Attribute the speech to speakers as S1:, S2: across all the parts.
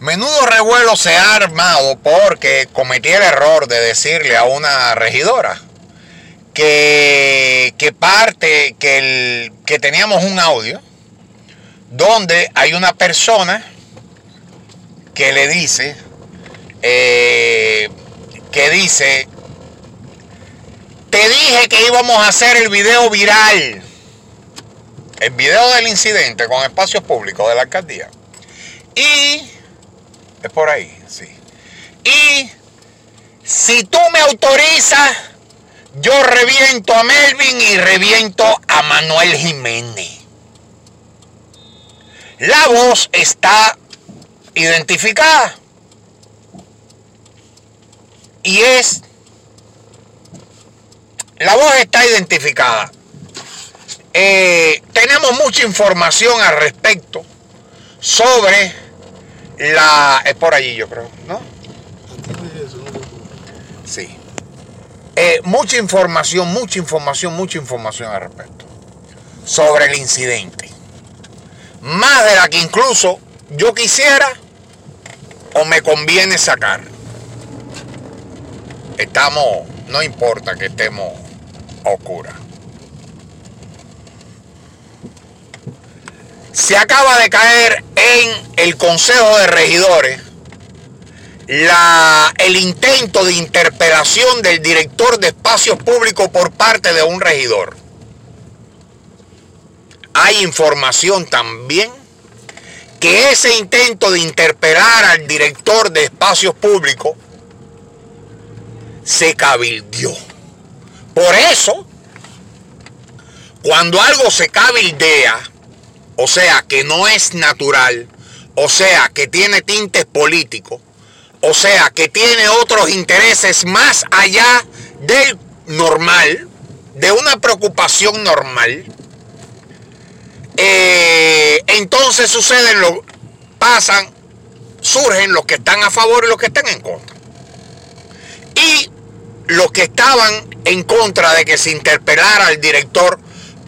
S1: Menudo revuelo se ha armado porque cometí el error de decirle a una regidora que, que parte, que, el, que teníamos un audio donde hay una persona que le dice, eh, que dice, te dije que íbamos a hacer el video viral, el video del incidente con espacios públicos de la alcaldía. Y es por ahí, sí. Y si tú me autorizas, yo reviento a Melvin y reviento a Manuel Jiménez. La voz está identificada. Y es... La voz está identificada. Eh, tenemos mucha información al respecto sobre la... Es por allí yo creo, ¿no? Sí. Eh, mucha información, mucha información, mucha información al respecto. Sobre el incidente. Más de la que incluso yo quisiera o me conviene sacar. Estamos, no importa que estemos oscuras. Se acaba de caer en el Consejo de Regidores la, el intento de interpelación del director de espacios públicos por parte de un regidor. Hay información también que ese intento de interpelar al director de espacios públicos se cabildió. Por eso, cuando algo se cabildea, o sea, que no es natural, o sea, que tiene tintes políticos, o sea, que tiene otros intereses más allá del normal, de una preocupación normal, eh, entonces suceden lo, pasan, surgen los que están a favor y los que están en contra. Y los que estaban en contra de que se interpelara al director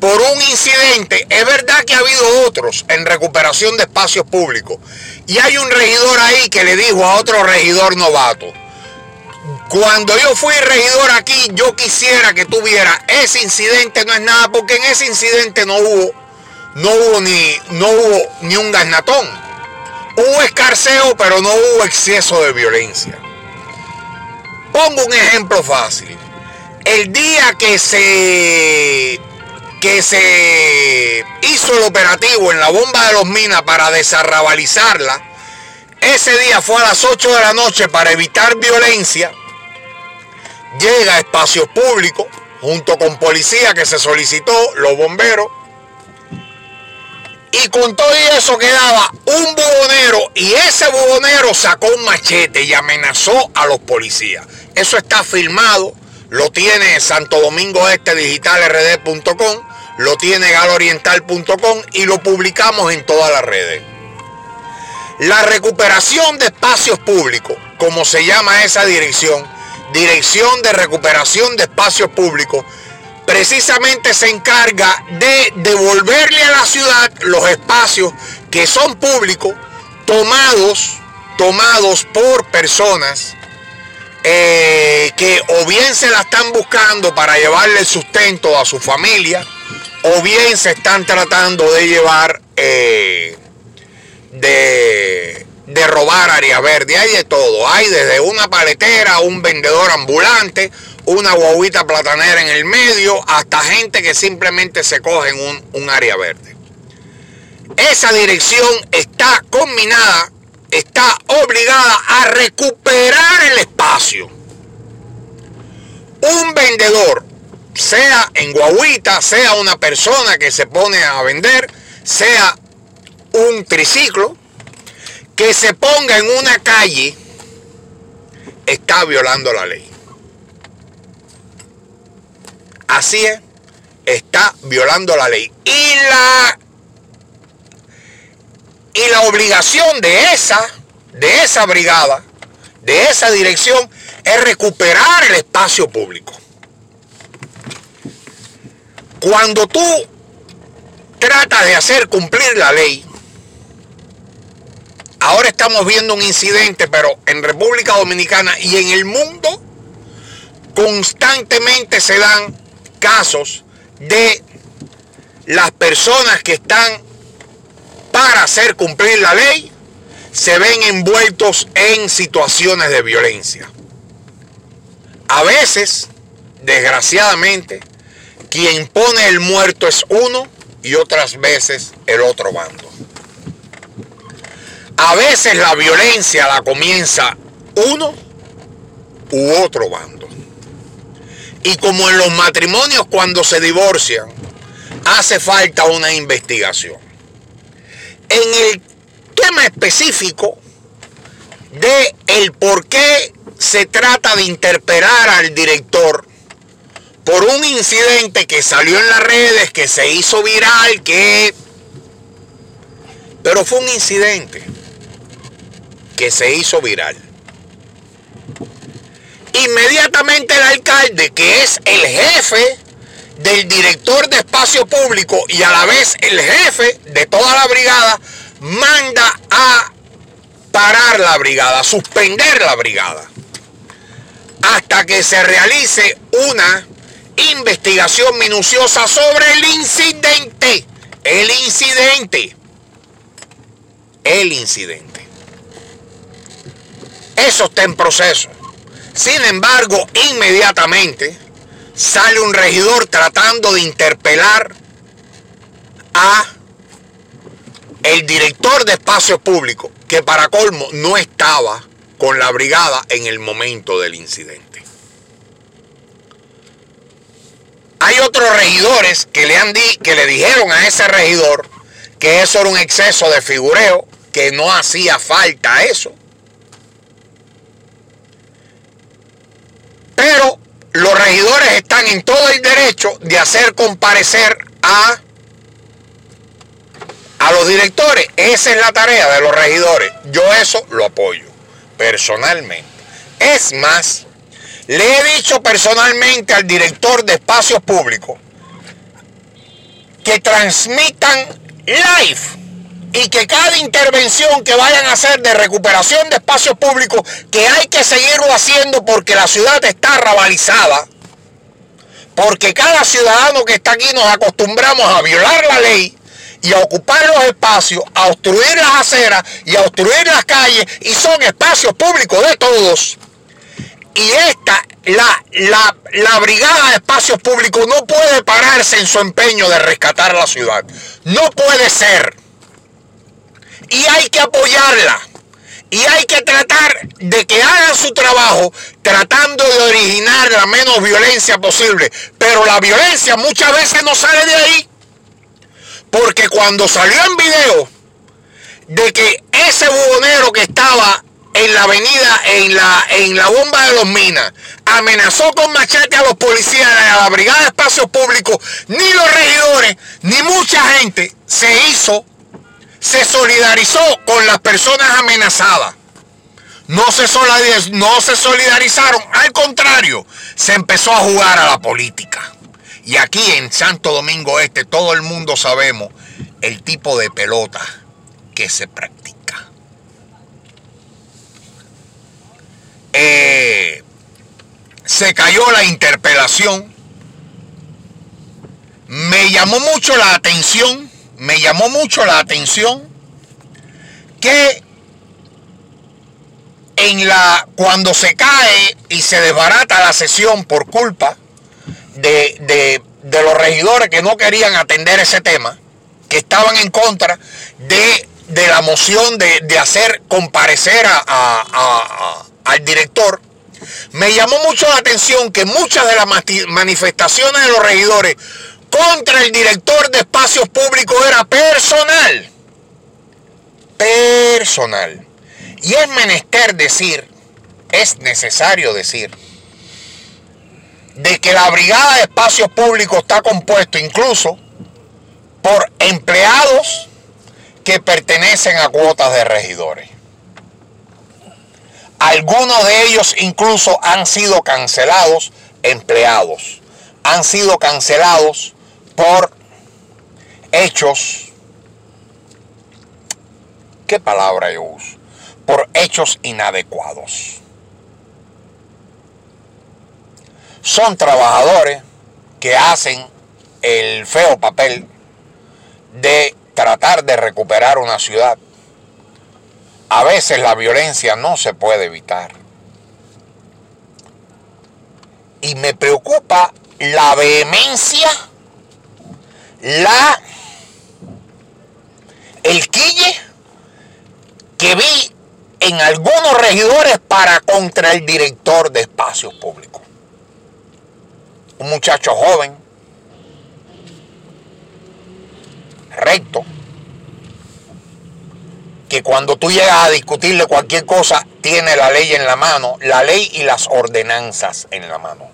S1: por un incidente, es verdad que ha habido otros en recuperación de espacios públicos. Y hay un regidor ahí que le dijo a otro regidor novato, cuando yo fui regidor aquí, yo quisiera que tuviera ese incidente, no es nada, porque en ese incidente no hubo no hubo ni, no hubo ni un garnatón. Hubo escarceo, pero no hubo exceso de violencia. Pongo un ejemplo fácil. El día que se que se hizo el operativo en la bomba de los minas para desarrabalizarla, ese día fue a las 8 de la noche para evitar violencia. Llega a espacios públicos junto con policía que se solicitó, los bomberos, y con todo eso quedaba un bubonero y ese bubonero sacó un machete y amenazó a los policías. Eso está filmado, lo tiene Santo Domingo Este Digital lo tiene galoriental.com y lo publicamos en todas las redes. La recuperación de espacios públicos, como se llama esa dirección, Dirección de Recuperación de Espacios Públicos, precisamente se encarga de devolverle a la ciudad los espacios que son públicos, tomados, tomados por personas eh, que o bien se la están buscando para llevarle el sustento a su familia, o bien se están tratando de llevar eh, de, de robar área verde. Hay de todo. Hay desde una paletera, un vendedor ambulante, una guaguita platanera en el medio, hasta gente que simplemente se coge en un, un área verde. Esa dirección está combinada, está obligada a recuperar el espacio. Un vendedor, sea en guaguita, sea una persona que se pone a vender, sea un triciclo, que se ponga en una calle, está violando la ley. Así es, está violando la ley. Y la, y la obligación de esa, de esa brigada, de esa dirección, es recuperar el espacio público. Cuando tú tratas de hacer cumplir la ley, ahora estamos viendo un incidente, pero en República Dominicana y en el mundo constantemente se dan casos de las personas que están para hacer cumplir la ley, se ven envueltos en situaciones de violencia. A veces, desgraciadamente, quien pone el muerto es uno y otras veces el otro bando. A veces la violencia la comienza uno u otro bando. Y como en los matrimonios cuando se divorcian, hace falta una investigación. En el tema específico de el por qué se trata de interpelar al director por un incidente que salió en las redes, que se hizo viral, que... Pero fue un incidente que se hizo viral. Inmediatamente el alcalde, que es el jefe del director de espacio público y a la vez el jefe de toda la brigada, manda a parar la brigada, suspender la brigada, hasta que se realice una investigación minuciosa sobre el incidente. El incidente. El incidente. Eso está en proceso. Sin embargo, inmediatamente sale un regidor tratando de interpelar a el director de espacios públicos, que para colmo no estaba con la brigada en el momento del incidente. Hay otros regidores que le, han di, que le dijeron a ese regidor que eso era un exceso de figureo, que no hacía falta eso. Pero los regidores están en todo el derecho de hacer comparecer a, a los directores. Esa es la tarea de los regidores. Yo eso lo apoyo personalmente. Es más, le he dicho personalmente al director de espacios públicos que transmitan live y que cada intervención que vayan a hacer de recuperación de espacios públicos, que hay que seguirlo haciendo porque la ciudad está rabalizada, porque cada ciudadano que está aquí nos acostumbramos a violar la ley y a ocupar los espacios, a obstruir las aceras y a obstruir las calles, y son espacios públicos de todos. Y esta, la, la, la, brigada de espacios públicos no puede pararse en su empeño de rescatar la ciudad. No puede ser. Y hay que apoyarla. Y hay que tratar de que hagan su trabajo tratando de originar la menos violencia posible. Pero la violencia muchas veces no sale de ahí. Porque cuando salió en video de que ese bubonero que estaba en la avenida, en la, en la bomba de los minas, amenazó con machete a los policías, a la brigada de espacios públicos, ni los regidores, ni mucha gente se hizo, se solidarizó con las personas amenazadas. No se, no se solidarizaron, al contrario, se empezó a jugar a la política. Y aquí en Santo Domingo Este todo el mundo sabemos el tipo de pelota que se practica. Eh, se cayó la interpelación. Me llamó mucho la atención, me llamó mucho la atención que en la cuando se cae y se desbarata la sesión por culpa de, los regidores que no querían atender ese tema, que estaban en contra de, la moción de, hacer comparecer a al director, me llamó mucho la atención que muchas de las manifestaciones de los regidores contra el director de espacios públicos era personal. Personal. Y es menester decir, es necesario decir, de que la brigada de espacios públicos está compuesto incluso por empleados que pertenecen a cuotas de regidores. Algunos de ellos incluso han sido cancelados, empleados. Han sido cancelados por hechos ¿qué palabra yo uso? Por hechos inadecuados. Son trabajadores que hacen el feo papel de tratar de recuperar una ciudad. A veces la violencia no se puede evitar. Y me preocupa la vehemencia, la el quille que vi en algunos regidores para contra el director de espacios públicos. Un muchacho joven, recto, que cuando tú llegas a discutirle cualquier cosa, tiene la ley en la mano, la ley y las ordenanzas en la mano.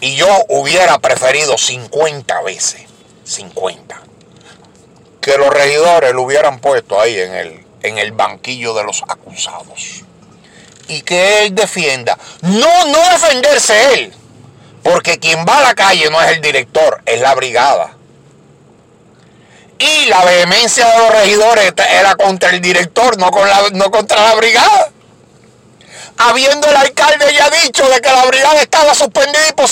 S1: Y yo hubiera preferido 50 veces, 50, que los regidores lo hubieran puesto ahí en el, en el banquillo de los acusados. Y que él defienda. No, no defenderse él. Porque quien va a la calle no es el director, es la brigada. Y la vehemencia de los regidores era contra el director, no, con la, no contra la brigada. Habiendo el alcalde ya dicho de que la brigada estaba suspendida y posible